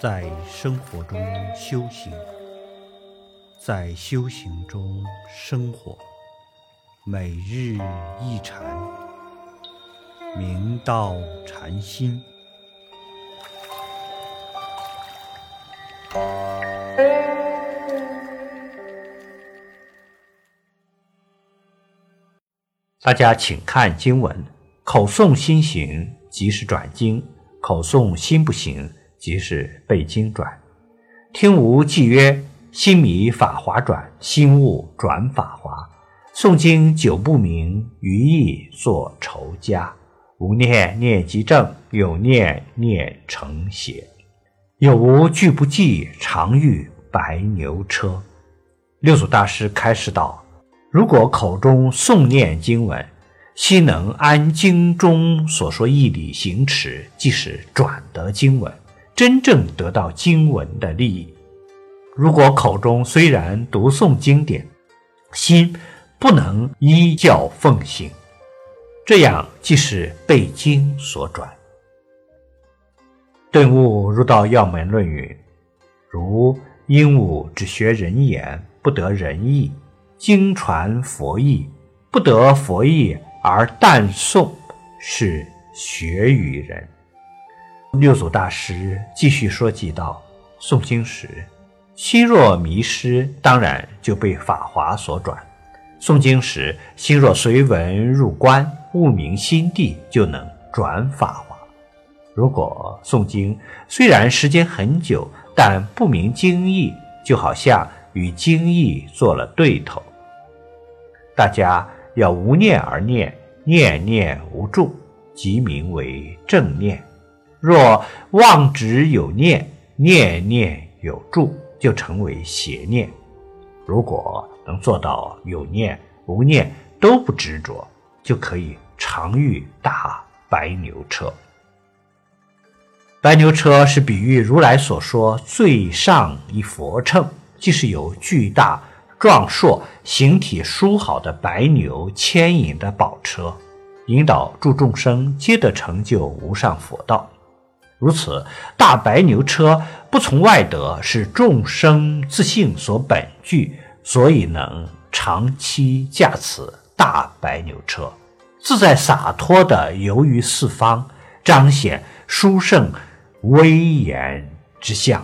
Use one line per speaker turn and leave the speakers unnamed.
在生活中修行，在修行中生活，每日一禅，明道禅心。大家请看经文：口诵心行，即是转经；口诵心不行。即是背经转，听无记曰：心迷法华转，心悟转法华。诵经久不明，余意作愁家。无念念即正，有念念成邪。有无俱不记，常遇白牛车。六祖大师开示道：如果口中诵念经文，心能按经中所说义理行持，即是转得经文。真正得到经文的利益。如果口中虽然读诵经典，心不能依教奉行，这样即是被经所转。顿悟入道要门论云：如鹦鹉只学人言，不得人意；经传佛意，不得佛意而但诵，是学于人。六祖大师继续说及道：诵经时，心若迷失，当然就被法华所转；诵经时，心若随文入观，悟明心地，就能转法华。如果诵经虽然时间很久，但不明经义，就好像与经义做了对头。大家要无念而念，念念无助，即名为正念。若妄执有念，念念有住，就成为邪念。如果能做到有念无念都不执着，就可以常遇大白牛车。白牛车是比喻如来所说最上一佛乘，即是由巨大壮硕、形体殊好的白牛牵引的宝车，引导诸众生皆得成就无上佛道。如此大白牛车不从外得，是众生自性所本具，所以能长期驾此大白牛车，自在洒脱地游于四方，彰显殊胜威严之相。